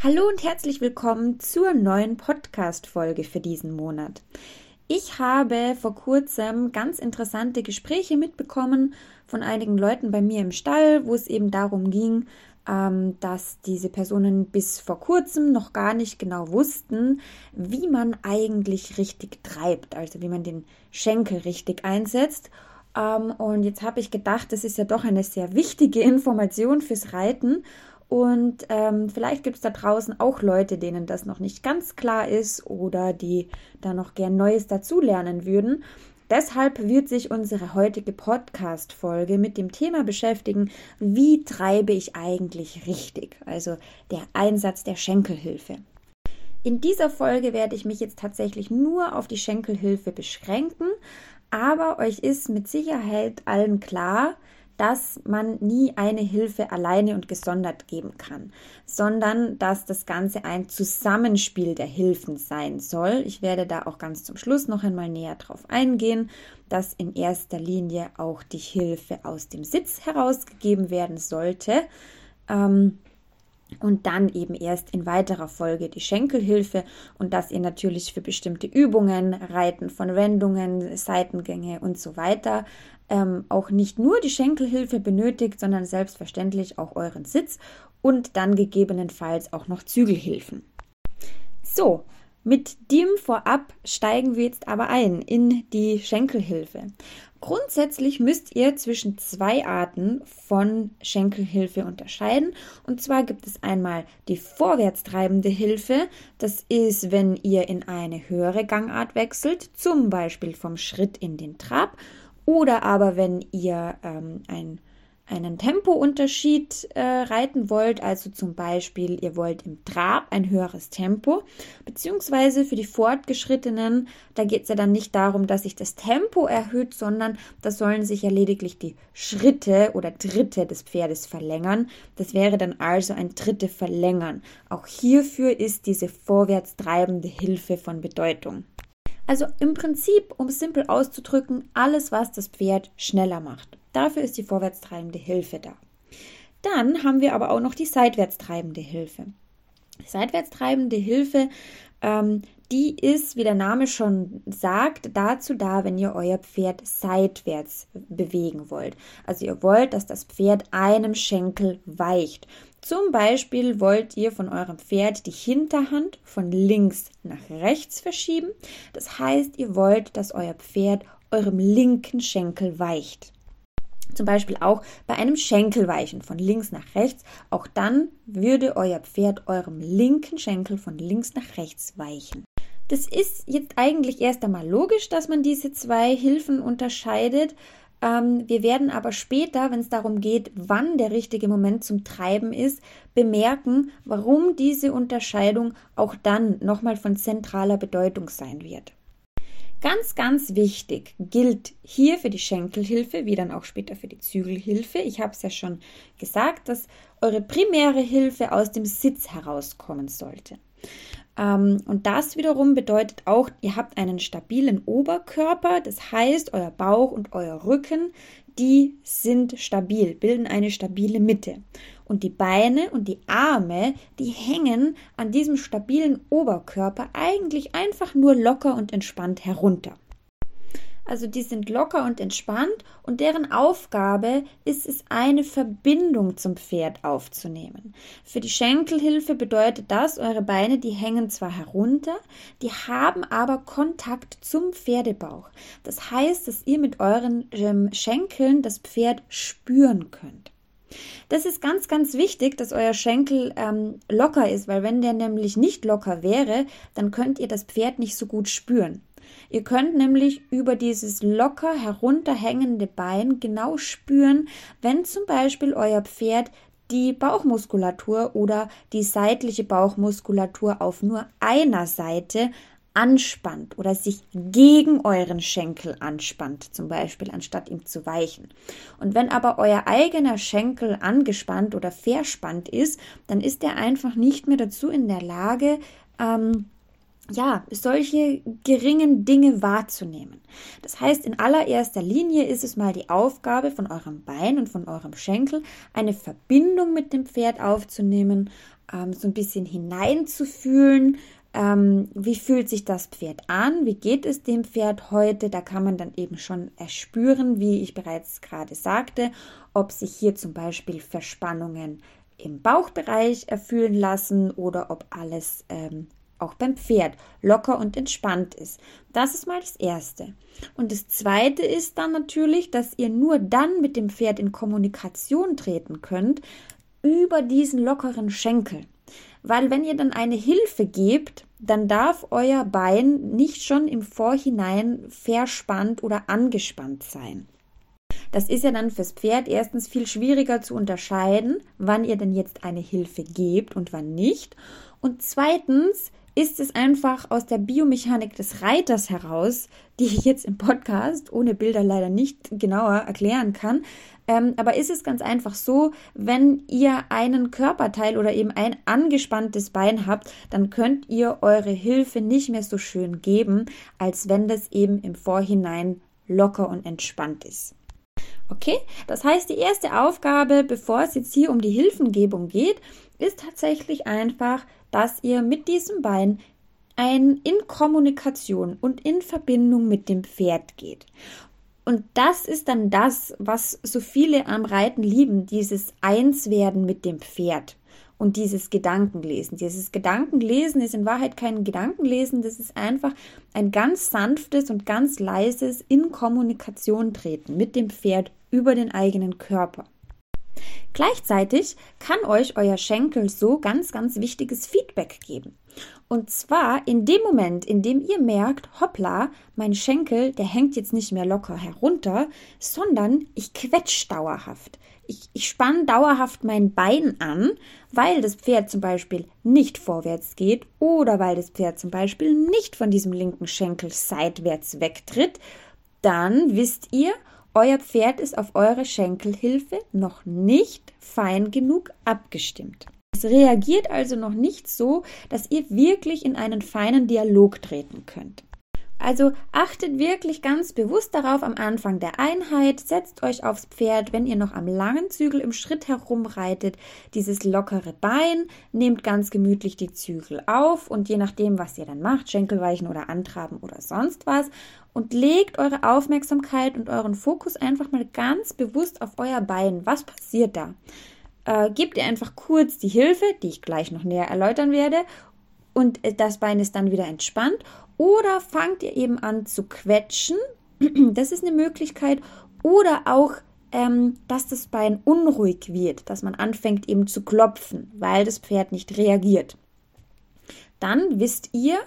Hallo und herzlich willkommen zur neuen Podcast-Folge für diesen Monat. Ich habe vor kurzem ganz interessante Gespräche mitbekommen von einigen Leuten bei mir im Stall, wo es eben darum ging, ähm, dass diese Personen bis vor kurzem noch gar nicht genau wussten, wie man eigentlich richtig treibt, also wie man den Schenkel richtig einsetzt. Ähm, und jetzt habe ich gedacht, das ist ja doch eine sehr wichtige Information fürs Reiten und ähm, vielleicht gibt es da draußen auch Leute, denen das noch nicht ganz klar ist oder die da noch gern Neues dazulernen würden. Deshalb wird sich unsere heutige Podcast-Folge mit dem Thema beschäftigen, wie treibe ich eigentlich richtig? Also der Einsatz der Schenkelhilfe. In dieser Folge werde ich mich jetzt tatsächlich nur auf die Schenkelhilfe beschränken, aber euch ist mit Sicherheit allen klar, dass man nie eine Hilfe alleine und gesondert geben kann, sondern dass das Ganze ein Zusammenspiel der Hilfen sein soll. Ich werde da auch ganz zum Schluss noch einmal näher drauf eingehen, dass in erster Linie auch die Hilfe aus dem Sitz herausgegeben werden sollte. Ähm, und dann eben erst in weiterer Folge die Schenkelhilfe und dass ihr natürlich für bestimmte Übungen, Reiten von Wendungen, Seitengänge und so weiter ähm, auch nicht nur die Schenkelhilfe benötigt, sondern selbstverständlich auch euren Sitz und dann gegebenenfalls auch noch Zügelhilfen. So, mit dem vorab steigen wir jetzt aber ein in die Schenkelhilfe. Grundsätzlich müsst ihr zwischen zwei Arten von Schenkelhilfe unterscheiden. Und zwar gibt es einmal die vorwärtstreibende Hilfe. Das ist, wenn ihr in eine höhere Gangart wechselt, zum Beispiel vom Schritt in den Trab. Oder aber wenn ihr ähm, ein einen Tempounterschied äh, reiten wollt, also zum Beispiel ihr wollt im Trab ein höheres Tempo, beziehungsweise für die Fortgeschrittenen, da geht es ja dann nicht darum, dass sich das Tempo erhöht, sondern da sollen sich ja lediglich die Schritte oder Dritte des Pferdes verlängern. Das wäre dann also ein Dritte verlängern. Auch hierfür ist diese vorwärts treibende Hilfe von Bedeutung. Also im Prinzip, um es simpel auszudrücken, alles, was das Pferd schneller macht. Dafür ist die vorwärtstreibende Hilfe da. Dann haben wir aber auch noch die seitwärtstreibende Hilfe. Die seitwärtstreibende Hilfe, ähm, die ist, wie der Name schon sagt, dazu da, wenn ihr euer Pferd seitwärts bewegen wollt. Also ihr wollt, dass das Pferd einem Schenkel weicht. Zum Beispiel wollt ihr von eurem Pferd die Hinterhand von links nach rechts verschieben. Das heißt, ihr wollt, dass euer Pferd eurem linken Schenkel weicht. Zum Beispiel auch bei einem Schenkelweichen von links nach rechts. Auch dann würde euer Pferd eurem linken Schenkel von links nach rechts weichen. Das ist jetzt eigentlich erst einmal logisch, dass man diese zwei Hilfen unterscheidet. Ähm, wir werden aber später, wenn es darum geht, wann der richtige Moment zum Treiben ist, bemerken, warum diese Unterscheidung auch dann nochmal von zentraler Bedeutung sein wird. Ganz, ganz wichtig gilt hier für die Schenkelhilfe, wie dann auch später für die Zügelhilfe. Ich habe es ja schon gesagt, dass eure primäre Hilfe aus dem Sitz herauskommen sollte. Ähm, und das wiederum bedeutet auch, ihr habt einen stabilen Oberkörper, das heißt, euer Bauch und euer Rücken, die sind stabil, bilden eine stabile Mitte. Und die Beine und die Arme, die hängen an diesem stabilen Oberkörper eigentlich einfach nur locker und entspannt herunter. Also die sind locker und entspannt und deren Aufgabe ist es, eine Verbindung zum Pferd aufzunehmen. Für die Schenkelhilfe bedeutet das, eure Beine, die hängen zwar herunter, die haben aber Kontakt zum Pferdebauch. Das heißt, dass ihr mit euren ähm, Schenkeln das Pferd spüren könnt. Das ist ganz, ganz wichtig, dass euer Schenkel ähm, locker ist, weil wenn der nämlich nicht locker wäre, dann könnt ihr das Pferd nicht so gut spüren. Ihr könnt nämlich über dieses locker herunterhängende Bein genau spüren, wenn zum Beispiel euer Pferd die Bauchmuskulatur oder die seitliche Bauchmuskulatur auf nur einer Seite anspannt oder sich gegen euren Schenkel anspannt, zum Beispiel, anstatt ihm zu weichen. Und wenn aber euer eigener Schenkel angespannt oder verspannt ist, dann ist er einfach nicht mehr dazu in der Lage, ähm, ja, solche geringen Dinge wahrzunehmen. Das heißt, in allererster Linie ist es mal die Aufgabe von eurem Bein und von eurem Schenkel, eine Verbindung mit dem Pferd aufzunehmen, ähm, so ein bisschen hineinzufühlen. Ähm, wie fühlt sich das Pferd an? Wie geht es dem Pferd heute? Da kann man dann eben schon erspüren, wie ich bereits gerade sagte, ob sich hier zum Beispiel Verspannungen im Bauchbereich erfüllen lassen oder ob alles ähm, auch beim Pferd locker und entspannt ist. Das ist mal das Erste. Und das Zweite ist dann natürlich, dass ihr nur dann mit dem Pferd in Kommunikation treten könnt über diesen lockeren Schenkel. Weil wenn ihr dann eine Hilfe gebt, dann darf euer Bein nicht schon im Vorhinein verspannt oder angespannt sein. Das ist ja dann fürs Pferd erstens viel schwieriger zu unterscheiden, wann ihr denn jetzt eine Hilfe gebt und wann nicht. Und zweitens ist es einfach aus der Biomechanik des Reiters heraus, die ich jetzt im Podcast ohne Bilder leider nicht genauer erklären kann. Ähm, aber ist es ganz einfach so, wenn ihr einen Körperteil oder eben ein angespanntes Bein habt, dann könnt ihr eure Hilfe nicht mehr so schön geben, als wenn das eben im Vorhinein locker und entspannt ist. Okay, das heißt, die erste Aufgabe, bevor es jetzt hier um die Hilfengebung geht, ist tatsächlich einfach, dass ihr mit diesem Bein ein in Kommunikation und in Verbindung mit dem Pferd geht. Und das ist dann das, was so viele am Reiten lieben, dieses Einswerden mit dem Pferd und dieses Gedankenlesen. Dieses Gedankenlesen ist in Wahrheit kein Gedankenlesen, das ist einfach ein ganz sanftes und ganz leises in Kommunikation treten mit dem Pferd über den eigenen Körper. Gleichzeitig kann euch euer Schenkel so ganz, ganz wichtiges Feedback geben. Und zwar in dem Moment, in dem ihr merkt, hoppla, mein Schenkel, der hängt jetzt nicht mehr locker herunter, sondern ich quetsch dauerhaft. Ich, ich spanne dauerhaft mein Bein an, weil das Pferd zum Beispiel nicht vorwärts geht oder weil das Pferd zum Beispiel nicht von diesem linken Schenkel seitwärts wegtritt, dann wisst ihr, euer Pferd ist auf eure Schenkelhilfe noch nicht fein genug abgestimmt. Es reagiert also noch nicht so, dass ihr wirklich in einen feinen Dialog treten könnt. Also achtet wirklich ganz bewusst darauf am Anfang der Einheit, setzt euch aufs Pferd, wenn ihr noch am langen Zügel im Schritt herumreitet, dieses lockere Bein, nehmt ganz gemütlich die Zügel auf und je nachdem, was ihr dann macht, Schenkelweichen oder Antraben oder sonst was, und legt eure Aufmerksamkeit und euren Fokus einfach mal ganz bewusst auf euer Bein. Was passiert da? Äh, gebt ihr einfach kurz die Hilfe, die ich gleich noch näher erläutern werde, und das Bein ist dann wieder entspannt oder fangt ihr eben an zu quetschen. Das ist eine Möglichkeit. Oder auch, ähm, dass das Bein unruhig wird, dass man anfängt eben zu klopfen, weil das Pferd nicht reagiert. Dann wisst ihr,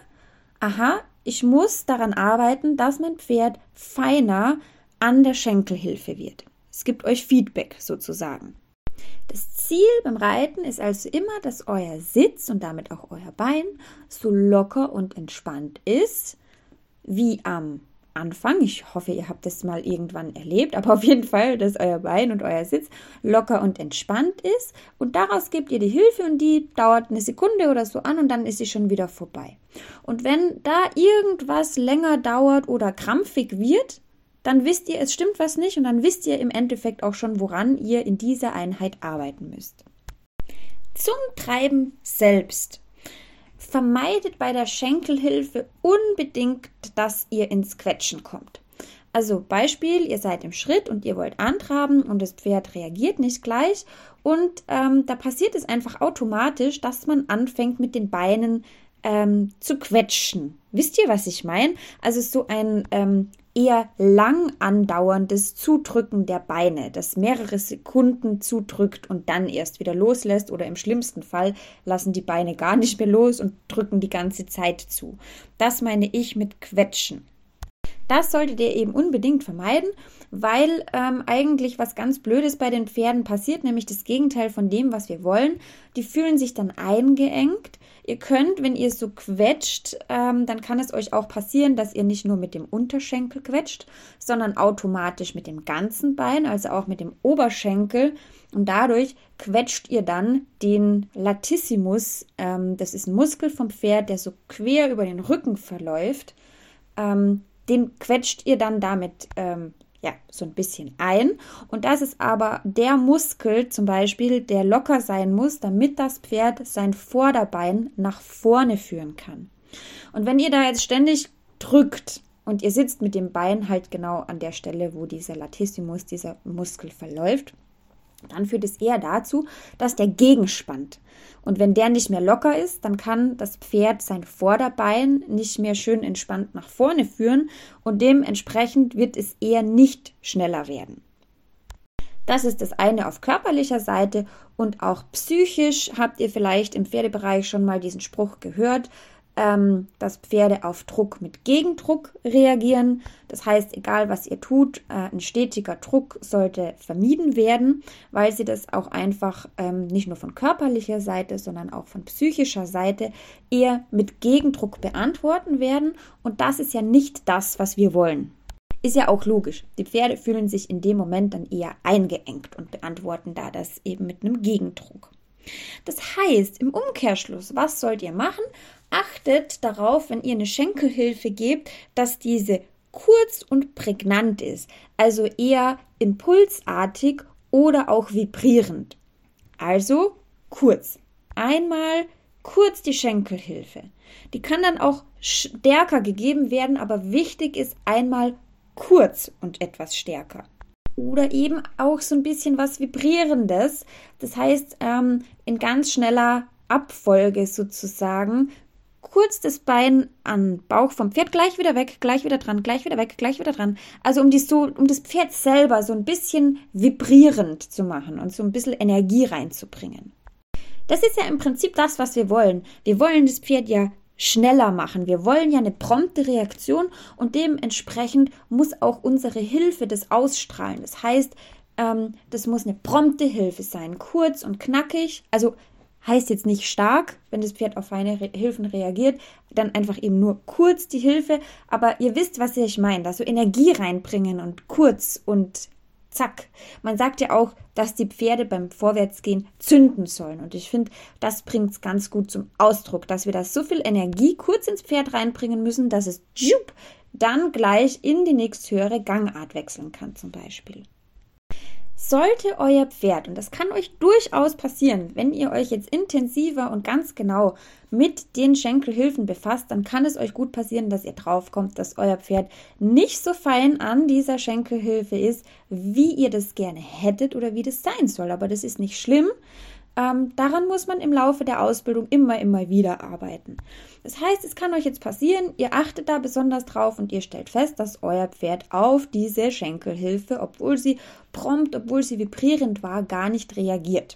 aha, ich muss daran arbeiten, dass mein Pferd feiner an der Schenkelhilfe wird. Es gibt euch Feedback sozusagen. Das Ziel beim Reiten ist also immer, dass euer Sitz und damit auch euer Bein so locker und entspannt ist wie am Anfang. Ich hoffe, ihr habt das mal irgendwann erlebt, aber auf jeden Fall, dass euer Bein und euer Sitz locker und entspannt ist. Und daraus gebt ihr die Hilfe und die dauert eine Sekunde oder so an und dann ist sie schon wieder vorbei. Und wenn da irgendwas länger dauert oder krampfig wird, dann wisst ihr, es stimmt was nicht und dann wisst ihr im Endeffekt auch schon, woran ihr in dieser Einheit arbeiten müsst. Zum Treiben selbst. Vermeidet bei der Schenkelhilfe unbedingt, dass ihr ins Quetschen kommt. Also Beispiel, ihr seid im Schritt und ihr wollt antraben und das Pferd reagiert nicht gleich und ähm, da passiert es einfach automatisch, dass man anfängt mit den Beinen ähm, zu quetschen. Wisst ihr, was ich meine? Also so ein ähm, eher lang andauerndes Zudrücken der Beine, das mehrere Sekunden zudrückt und dann erst wieder loslässt oder im schlimmsten Fall lassen die Beine gar nicht mehr los und drücken die ganze Zeit zu. Das meine ich mit Quetschen. Das solltet ihr eben unbedingt vermeiden, weil ähm, eigentlich was ganz Blödes bei den Pferden passiert, nämlich das Gegenteil von dem, was wir wollen. Die fühlen sich dann eingeengt. Ihr könnt, wenn ihr so quetscht, ähm, dann kann es euch auch passieren, dass ihr nicht nur mit dem Unterschenkel quetscht, sondern automatisch mit dem ganzen Bein, also auch mit dem Oberschenkel. Und dadurch quetscht ihr dann den Latissimus. Ähm, das ist ein Muskel vom Pferd, der so quer über den Rücken verläuft. Ähm, den quetscht ihr dann damit ähm, ja, so ein bisschen ein. Und das ist aber der Muskel zum Beispiel, der locker sein muss, damit das Pferd sein Vorderbein nach vorne führen kann. Und wenn ihr da jetzt ständig drückt und ihr sitzt mit dem Bein halt genau an der Stelle, wo dieser Latissimus, dieser Muskel verläuft, dann führt es eher dazu, dass der gegenspannt. Und wenn der nicht mehr locker ist, dann kann das Pferd sein Vorderbein nicht mehr schön entspannt nach vorne führen und dementsprechend wird es eher nicht schneller werden. Das ist das eine auf körperlicher Seite und auch psychisch habt ihr vielleicht im Pferdebereich schon mal diesen Spruch gehört, ähm, dass Pferde auf Druck mit Gegendruck reagieren. Das heißt, egal was ihr tut, äh, ein stetiger Druck sollte vermieden werden, weil sie das auch einfach ähm, nicht nur von körperlicher Seite, sondern auch von psychischer Seite eher mit Gegendruck beantworten werden. Und das ist ja nicht das, was wir wollen. Ist ja auch logisch. Die Pferde fühlen sich in dem Moment dann eher eingeengt und beantworten da das eben mit einem Gegendruck. Das heißt, im Umkehrschluss, was sollt ihr machen? Achtet darauf, wenn ihr eine Schenkelhilfe gebt, dass diese kurz und prägnant ist, also eher impulsartig oder auch vibrierend. Also kurz. Einmal kurz die Schenkelhilfe. Die kann dann auch stärker gegeben werden, aber wichtig ist einmal kurz und etwas stärker. Oder eben auch so ein bisschen was Vibrierendes. Das heißt, ähm, in ganz schneller Abfolge sozusagen kurz das Bein an Bauch vom Pferd, gleich wieder weg, gleich wieder dran, gleich wieder weg, gleich wieder dran. Also um, die so, um das Pferd selber so ein bisschen vibrierend zu machen und so ein bisschen Energie reinzubringen. Das ist ja im Prinzip das, was wir wollen. Wir wollen das Pferd ja schneller machen. Wir wollen ja eine prompte Reaktion und dementsprechend muss auch unsere Hilfe das ausstrahlen. Das heißt, ähm, das muss eine prompte Hilfe sein, kurz und knackig. Also heißt jetzt nicht stark, wenn das Pferd auf feine Re Hilfen reagiert, dann einfach eben nur kurz die Hilfe, aber ihr wisst, was ich meine, da so Energie reinbringen und kurz und zack. Man sagt ja auch, dass die Pferde beim Vorwärtsgehen zünden sollen und ich finde, das bringt es ganz gut zum Ausdruck, dass wir da so viel Energie kurz ins Pferd reinbringen müssen, dass es tschup, dann gleich in die nächsthöhere Gangart wechseln kann zum Beispiel. Sollte euer Pferd, und das kann euch durchaus passieren, wenn ihr euch jetzt intensiver und ganz genau mit den Schenkelhilfen befasst, dann kann es euch gut passieren, dass ihr draufkommt, dass euer Pferd nicht so fein an dieser Schenkelhilfe ist, wie ihr das gerne hättet oder wie das sein soll. Aber das ist nicht schlimm. Ähm, daran muss man im Laufe der Ausbildung immer, immer wieder arbeiten. Das heißt, es kann euch jetzt passieren, ihr achtet da besonders drauf und ihr stellt fest, dass euer Pferd auf diese Schenkelhilfe, obwohl sie prompt, obwohl sie vibrierend war, gar nicht reagiert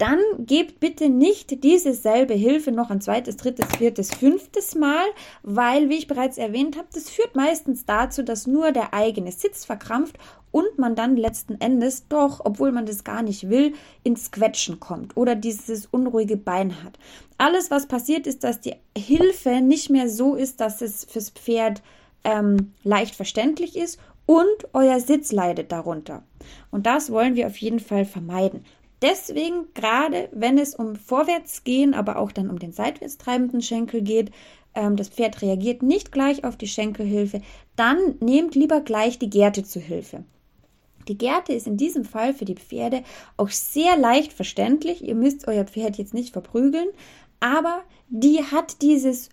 dann gebt bitte nicht diese selbe Hilfe noch ein zweites, drittes, viertes, fünftes Mal, weil, wie ich bereits erwähnt habe, das führt meistens dazu, dass nur der eigene Sitz verkrampft und man dann letzten Endes doch, obwohl man das gar nicht will, ins Quetschen kommt oder dieses unruhige Bein hat. Alles, was passiert, ist, dass die Hilfe nicht mehr so ist, dass es fürs Pferd ähm, leicht verständlich ist und euer Sitz leidet darunter. Und das wollen wir auf jeden Fall vermeiden. Deswegen, gerade wenn es um Vorwärtsgehen, aber auch dann um den seitwärts treibenden Schenkel geht, ähm, das Pferd reagiert nicht gleich auf die Schenkelhilfe, dann nehmt lieber gleich die Gerte zu Hilfe. Die Gerte ist in diesem Fall für die Pferde auch sehr leicht verständlich. Ihr müsst euer Pferd jetzt nicht verprügeln, aber die hat dieses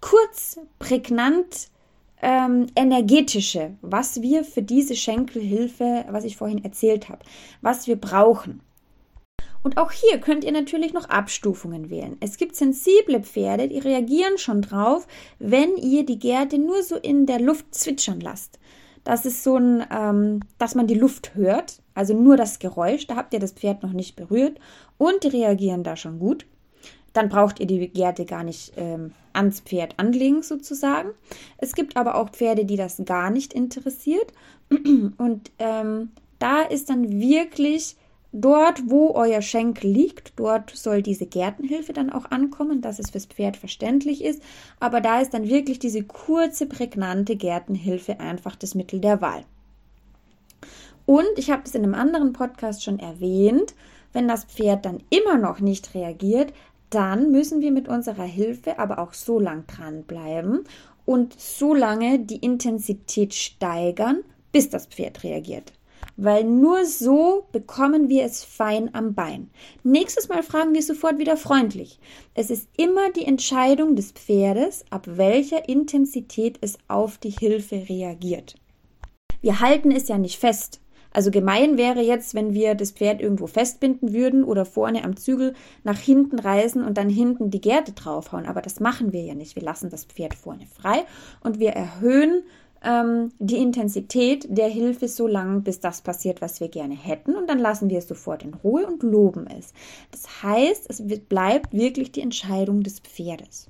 kurz, prägnant, ähm, energetische, was wir für diese Schenkelhilfe, was ich vorhin erzählt habe, was wir brauchen. Und auch hier könnt ihr natürlich noch Abstufungen wählen. Es gibt sensible Pferde, die reagieren schon drauf, wenn ihr die Gerte nur so in der Luft zwitschern lasst. Das ist so ein, ähm, dass man die Luft hört, also nur das Geräusch, da habt ihr das Pferd noch nicht berührt und die reagieren da schon gut. Dann braucht ihr die Gerte gar nicht ähm, ans Pferd anlegen sozusagen. Es gibt aber auch Pferde, die das gar nicht interessiert und ähm, da ist dann wirklich Dort, wo euer Schenkel liegt, dort soll diese Gärtenhilfe dann auch ankommen, dass es fürs Pferd verständlich ist. Aber da ist dann wirklich diese kurze, prägnante Gärtenhilfe einfach das Mittel der Wahl. Und ich habe es in einem anderen Podcast schon erwähnt, wenn das Pferd dann immer noch nicht reagiert, dann müssen wir mit unserer Hilfe aber auch so lang dranbleiben und so lange die Intensität steigern, bis das Pferd reagiert. Weil nur so bekommen wir es fein am Bein. Nächstes Mal fragen wir sofort wieder freundlich. Es ist immer die Entscheidung des Pferdes, ab welcher Intensität es auf die Hilfe reagiert. Wir halten es ja nicht fest. Also gemein wäre jetzt, wenn wir das Pferd irgendwo festbinden würden oder vorne am Zügel nach hinten reißen und dann hinten die Gerte draufhauen. Aber das machen wir ja nicht. Wir lassen das Pferd vorne frei und wir erhöhen ähm, die Intensität der Hilfe so lange, bis das passiert, was wir gerne hätten. Und dann lassen wir es sofort in Ruhe und loben es. Das heißt, es bleibt wirklich die Entscheidung des Pferdes.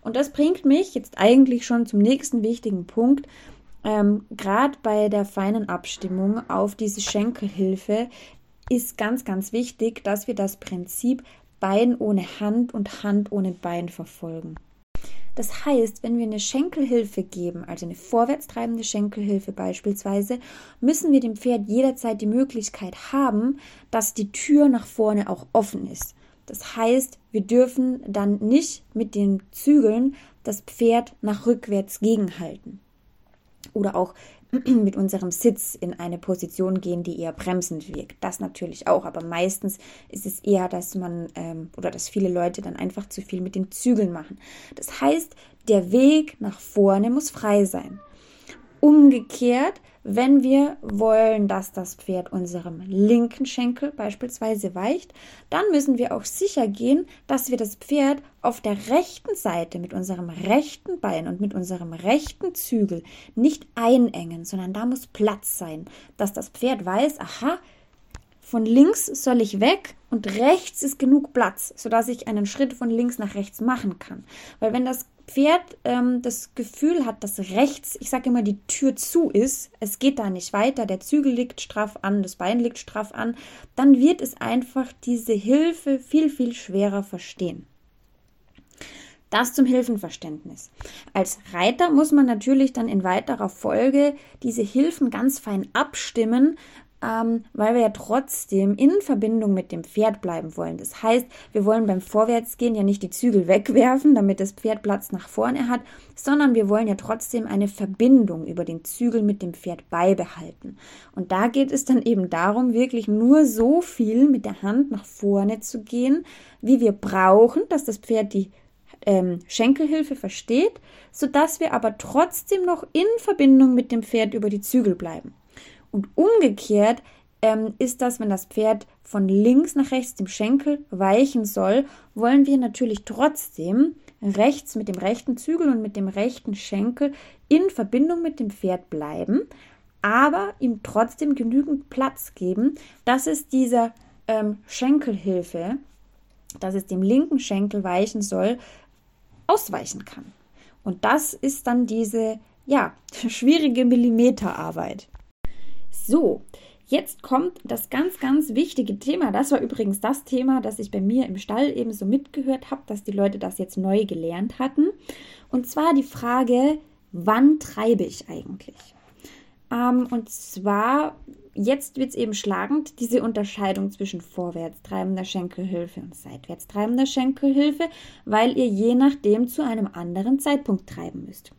Und das bringt mich jetzt eigentlich schon zum nächsten wichtigen Punkt, ähm, Gerade bei der feinen Abstimmung auf diese Schenkelhilfe ist ganz, ganz wichtig, dass wir das Prinzip Bein ohne Hand und Hand ohne Bein verfolgen. Das heißt, wenn wir eine Schenkelhilfe geben, also eine vorwärtstreibende Schenkelhilfe beispielsweise, müssen wir dem Pferd jederzeit die Möglichkeit haben, dass die Tür nach vorne auch offen ist. Das heißt, wir dürfen dann nicht mit den Zügeln das Pferd nach rückwärts gegenhalten oder auch mit unserem Sitz in eine Position gehen, die eher bremsend wirkt. Das natürlich auch, aber meistens ist es eher, dass man ähm, oder dass viele Leute dann einfach zu viel mit den Zügeln machen. Das heißt, der Weg nach vorne muss frei sein. Umgekehrt wenn wir wollen, dass das Pferd unserem linken Schenkel beispielsweise weicht, dann müssen wir auch sicher gehen, dass wir das Pferd auf der rechten Seite mit unserem rechten Bein und mit unserem rechten Zügel nicht einengen, sondern da muss Platz sein, dass das Pferd weiß, aha, von links soll ich weg und rechts ist genug Platz, sodass ich einen Schritt von links nach rechts machen kann. Weil wenn das Pferd ähm, das Gefühl hat, dass rechts, ich sage immer, die Tür zu ist, es geht da nicht weiter, der Zügel liegt straff an, das Bein liegt straff an, dann wird es einfach diese Hilfe viel, viel schwerer verstehen. Das zum Hilfenverständnis. Als Reiter muss man natürlich dann in weiterer Folge diese Hilfen ganz fein abstimmen, ähm, weil wir ja trotzdem in Verbindung mit dem Pferd bleiben wollen. Das heißt, wir wollen beim Vorwärtsgehen ja nicht die Zügel wegwerfen, damit das Pferd Platz nach vorne hat, sondern wir wollen ja trotzdem eine Verbindung über den Zügel mit dem Pferd beibehalten. Und da geht es dann eben darum, wirklich nur so viel mit der Hand nach vorne zu gehen, wie wir brauchen, dass das Pferd die ähm, Schenkelhilfe versteht, sodass wir aber trotzdem noch in Verbindung mit dem Pferd über die Zügel bleiben. Und umgekehrt ähm, ist das, wenn das Pferd von links nach rechts dem Schenkel weichen soll, wollen wir natürlich trotzdem rechts mit dem rechten Zügel und mit dem rechten Schenkel in Verbindung mit dem Pferd bleiben, aber ihm trotzdem genügend Platz geben, dass es dieser ähm, Schenkelhilfe, dass es dem linken Schenkel weichen soll, ausweichen kann. Und das ist dann diese, ja, schwierige Millimeterarbeit. So, jetzt kommt das ganz, ganz wichtige Thema. Das war übrigens das Thema, das ich bei mir im Stall eben so mitgehört habe, dass die Leute das jetzt neu gelernt hatten. Und zwar die Frage, wann treibe ich eigentlich? Ähm, und zwar, jetzt wird es eben schlagend, diese Unterscheidung zwischen vorwärts treibender Schenkelhilfe und seitwärts treibender Schenkelhilfe, weil ihr je nachdem zu einem anderen Zeitpunkt treiben müsst.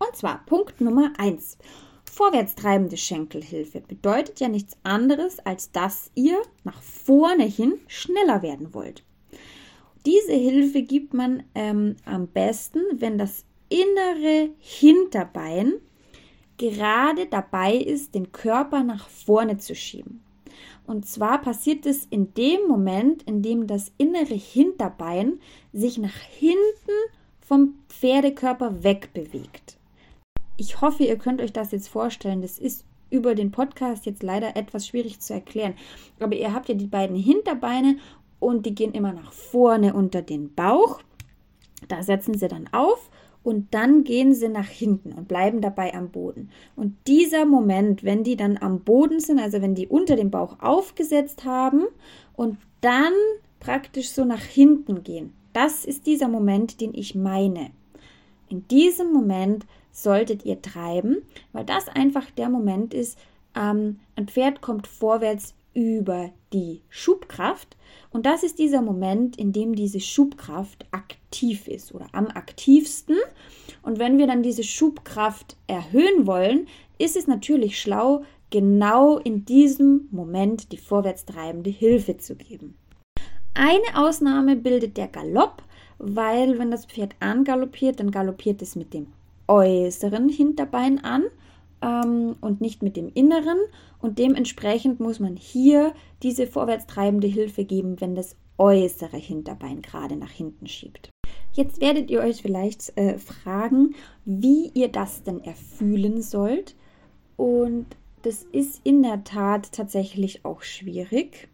Und zwar Punkt Nummer 1 vorwärtstreibende Schenkelhilfe bedeutet ja nichts anderes, als dass ihr nach vorne hin schneller werden wollt. Diese Hilfe gibt man ähm, am besten, wenn das innere Hinterbein gerade dabei ist, den Körper nach vorne zu schieben. Und zwar passiert es in dem Moment, in dem das innere Hinterbein sich nach hinten vom Pferdekörper wegbewegt ich hoffe, ihr könnt euch das jetzt vorstellen. Das ist über den Podcast jetzt leider etwas schwierig zu erklären. Aber ihr habt ja die beiden Hinterbeine und die gehen immer nach vorne unter den Bauch. Da setzen sie dann auf und dann gehen sie nach hinten und bleiben dabei am Boden. Und dieser Moment, wenn die dann am Boden sind, also wenn die unter dem Bauch aufgesetzt haben und dann praktisch so nach hinten gehen, das ist dieser Moment, den ich meine. In diesem Moment solltet ihr treiben, weil das einfach der Moment ist, ähm, ein Pferd kommt vorwärts über die Schubkraft. Und das ist dieser Moment, in dem diese Schubkraft aktiv ist oder am aktivsten. Und wenn wir dann diese Schubkraft erhöhen wollen, ist es natürlich schlau, genau in diesem Moment die vorwärtstreibende Hilfe zu geben. Eine Ausnahme bildet der Galopp, weil wenn das Pferd angaloppiert, dann galoppiert es mit dem äußeren Hinterbein an ähm, und nicht mit dem inneren. Und dementsprechend muss man hier diese vorwärtstreibende Hilfe geben, wenn das äußere Hinterbein gerade nach hinten schiebt. Jetzt werdet ihr euch vielleicht äh, fragen, wie ihr das denn erfühlen sollt. Und das ist in der Tat tatsächlich auch schwierig.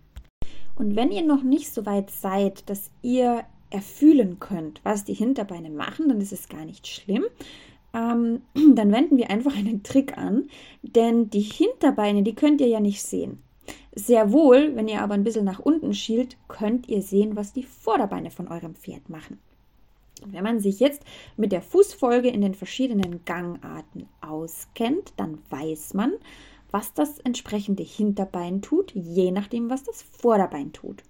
Und wenn ihr noch nicht so weit seid, dass ihr erfühlen könnt, was die Hinterbeine machen, dann ist es gar nicht schlimm ähm, dann wenden wir einfach einen Trick an, denn die Hinterbeine, die könnt ihr ja nicht sehen. Sehr wohl, wenn ihr aber ein bisschen nach unten schielt, könnt ihr sehen, was die Vorderbeine von eurem Pferd machen. Wenn man sich jetzt mit der Fußfolge in den verschiedenen Gangarten auskennt, dann weiß man, was das entsprechende Hinterbein tut, je nachdem, was das Vorderbein tut.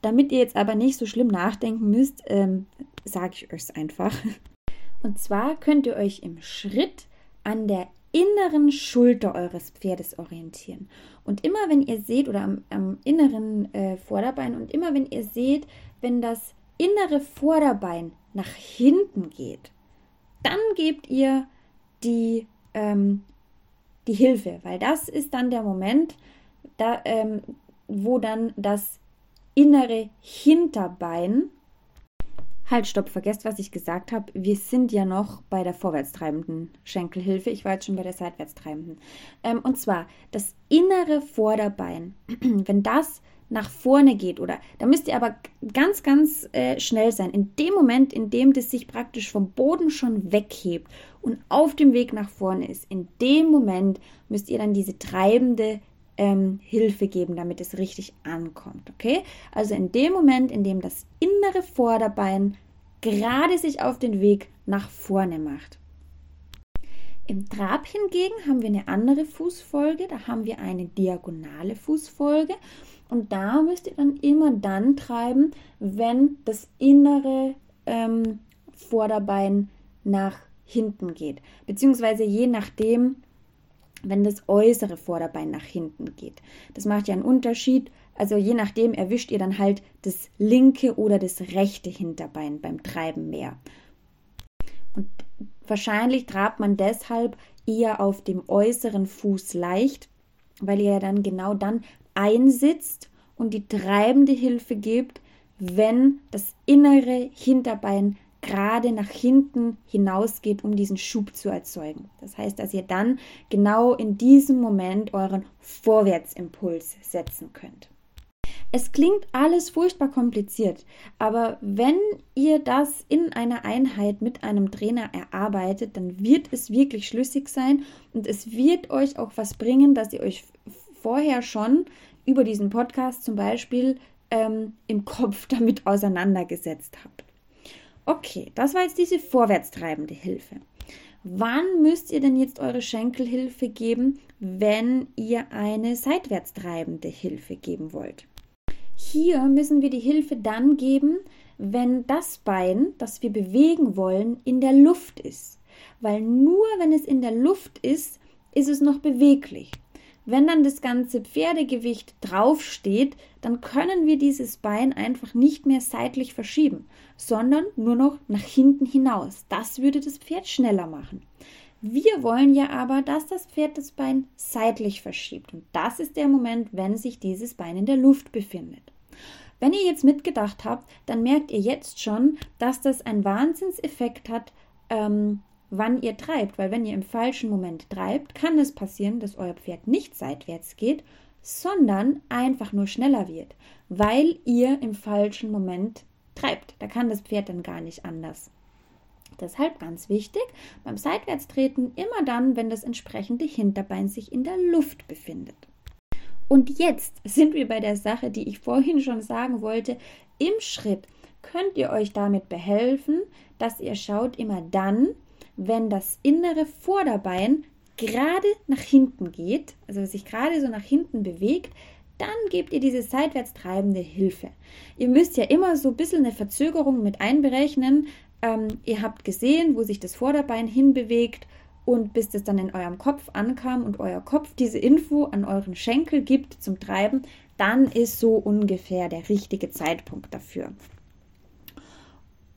Damit ihr jetzt aber nicht so schlimm nachdenken müsst, ähm, sage ich euch es einfach. Und zwar könnt ihr euch im Schritt an der inneren Schulter eures Pferdes orientieren. Und immer wenn ihr seht, oder am, am inneren äh, Vorderbein, und immer wenn ihr seht, wenn das innere Vorderbein nach hinten geht, dann gebt ihr die, ähm, die Hilfe, weil das ist dann der Moment, da, ähm, wo dann das innere Hinterbein Halt, stopp, vergesst, was ich gesagt habe. Wir sind ja noch bei der vorwärtstreibenden Schenkelhilfe. Ich war jetzt schon bei der seitwärtstreibenden. Ähm, und zwar das innere Vorderbein, wenn das nach vorne geht oder da müsst ihr aber ganz, ganz äh, schnell sein. In dem Moment, in dem das sich praktisch vom Boden schon weghebt und auf dem Weg nach vorne ist, in dem Moment müsst ihr dann diese treibende ähm, Hilfe geben, damit es richtig ankommt. Okay? Also in dem Moment, in dem das innere Vorderbein gerade sich auf den Weg nach vorne macht. Im Trab hingegen haben wir eine andere Fußfolge, da haben wir eine diagonale Fußfolge und da müsst ihr dann immer dann treiben, wenn das innere ähm, Vorderbein nach hinten geht, beziehungsweise je nachdem, wenn das äußere Vorderbein nach hinten geht. Das macht ja einen Unterschied. Also je nachdem erwischt ihr dann halt das linke oder das rechte Hinterbein beim Treiben mehr. Und wahrscheinlich trabt man deshalb eher auf dem äußeren Fuß leicht, weil ihr ja dann genau dann einsitzt und die treibende Hilfe gebt, wenn das innere Hinterbein gerade nach hinten hinausgeht, um diesen Schub zu erzeugen. Das heißt, dass ihr dann genau in diesem Moment euren Vorwärtsimpuls setzen könnt. Es klingt alles furchtbar kompliziert, aber wenn ihr das in einer Einheit mit einem Trainer erarbeitet, dann wird es wirklich schlüssig sein und es wird euch auch was bringen, dass ihr euch vorher schon über diesen Podcast zum Beispiel ähm, im Kopf damit auseinandergesetzt habt. Okay, das war jetzt diese vorwärtstreibende Hilfe. Wann müsst ihr denn jetzt eure Schenkelhilfe geben, wenn ihr eine seitwärtstreibende Hilfe geben wollt? Hier müssen wir die Hilfe dann geben, wenn das Bein, das wir bewegen wollen, in der Luft ist. Weil nur wenn es in der Luft ist, ist es noch beweglich. Wenn dann das ganze Pferdegewicht draufsteht, dann können wir dieses Bein einfach nicht mehr seitlich verschieben, sondern nur noch nach hinten hinaus. Das würde das Pferd schneller machen. Wir wollen ja aber, dass das Pferd das Bein seitlich verschiebt. Und das ist der Moment, wenn sich dieses Bein in der Luft befindet. Wenn ihr jetzt mitgedacht habt, dann merkt ihr jetzt schon, dass das einen Wahnsinnseffekt hat, ähm, wann ihr treibt, weil wenn ihr im falschen Moment treibt, kann es passieren, dass euer Pferd nicht seitwärts geht, sondern einfach nur schneller wird, weil ihr im falschen Moment treibt. Da kann das Pferd dann gar nicht anders. Deshalb ganz wichtig, beim Seitwärtstreten immer dann, wenn das entsprechende Hinterbein sich in der Luft befindet. Und jetzt sind wir bei der Sache, die ich vorhin schon sagen wollte. Im Schritt könnt ihr euch damit behelfen, dass ihr schaut immer dann, wenn das innere Vorderbein gerade nach hinten geht, also sich gerade so nach hinten bewegt, dann gebt ihr diese seitwärts treibende Hilfe. Ihr müsst ja immer so ein bisschen eine Verzögerung mit einberechnen. Ähm, ihr habt gesehen, wo sich das Vorderbein hinbewegt und bis das dann in eurem Kopf ankam und euer Kopf diese Info an euren Schenkel gibt zum Treiben, dann ist so ungefähr der richtige Zeitpunkt dafür.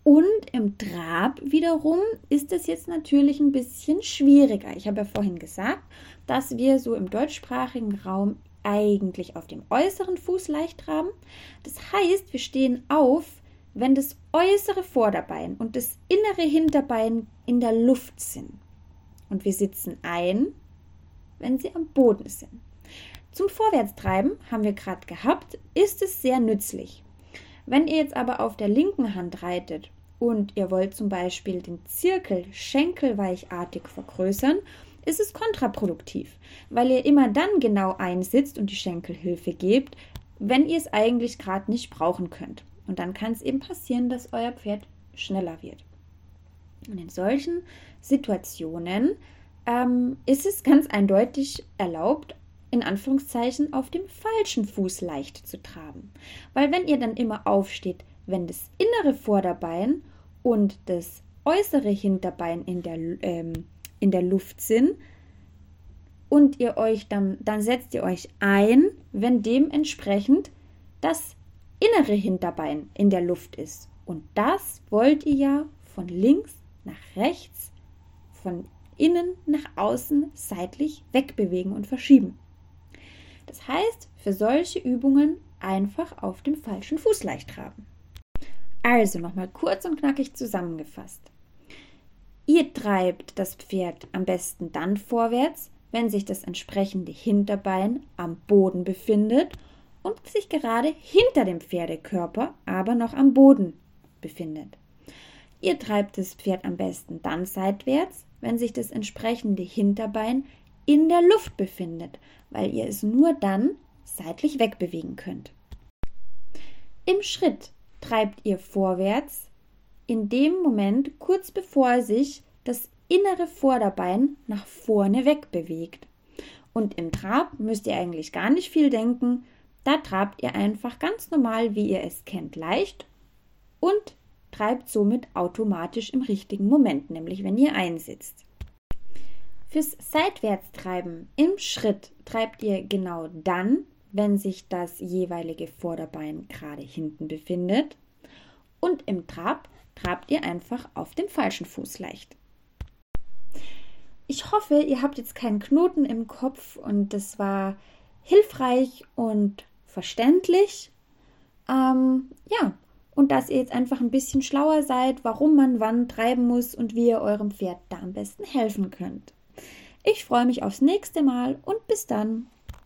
Und im Trab wiederum ist es jetzt natürlich ein bisschen schwieriger. Ich habe ja vorhin gesagt, dass wir so im deutschsprachigen Raum eigentlich auf dem äußeren Fuß leicht traben. Das heißt, wir stehen auf, wenn das äußere Vorderbein und das innere Hinterbein in der Luft sind. Und wir sitzen ein, wenn sie am Boden sind. Zum Vorwärtstreiben haben wir gerade gehabt, ist es sehr nützlich. Wenn ihr jetzt aber auf der linken Hand reitet und ihr wollt zum Beispiel den Zirkel schenkelweichartig vergrößern, ist es kontraproduktiv, weil ihr immer dann genau einsitzt und die Schenkelhilfe gebt, wenn ihr es eigentlich gerade nicht brauchen könnt. Und dann kann es eben passieren, dass euer Pferd schneller wird. Und in solchen Situationen ähm, ist es ganz eindeutig erlaubt, in Anführungszeichen auf dem falschen Fuß leicht zu traben. Weil wenn ihr dann immer aufsteht, wenn das innere Vorderbein und das äußere Hinterbein in der, ähm, in der Luft sind, und ihr euch dann, dann setzt ihr euch ein, wenn dementsprechend das innere Hinterbein in der Luft ist. Und das wollt ihr ja von links nach rechts, von innen nach außen seitlich wegbewegen und verschieben. Das heißt, für solche Übungen einfach auf dem falschen Fuß leicht traben. Also nochmal kurz und knackig zusammengefasst. Ihr treibt das Pferd am besten dann vorwärts, wenn sich das entsprechende Hinterbein am Boden befindet und sich gerade hinter dem Pferdekörper aber noch am Boden befindet. Ihr treibt das Pferd am besten dann seitwärts, wenn sich das entsprechende Hinterbein in der Luft befindet, weil ihr es nur dann seitlich wegbewegen könnt. Im Schritt treibt ihr vorwärts, in dem Moment kurz bevor sich das innere Vorderbein nach vorne wegbewegt. Und im Trab müsst ihr eigentlich gar nicht viel denken, da trabt ihr einfach ganz normal, wie ihr es kennt, leicht und treibt somit automatisch im richtigen Moment, nämlich wenn ihr einsitzt. Fürs Seitwärtstreiben im Schritt treibt ihr genau dann, wenn sich das jeweilige Vorderbein gerade hinten befindet. Und im Trab trabt ihr einfach auf dem falschen Fuß leicht. Ich hoffe, ihr habt jetzt keinen Knoten im Kopf und das war hilfreich und verständlich. Ähm, ja, und dass ihr jetzt einfach ein bisschen schlauer seid, warum man wann treiben muss und wie ihr eurem Pferd da am besten helfen könnt. Ich freue mich aufs nächste Mal und bis dann.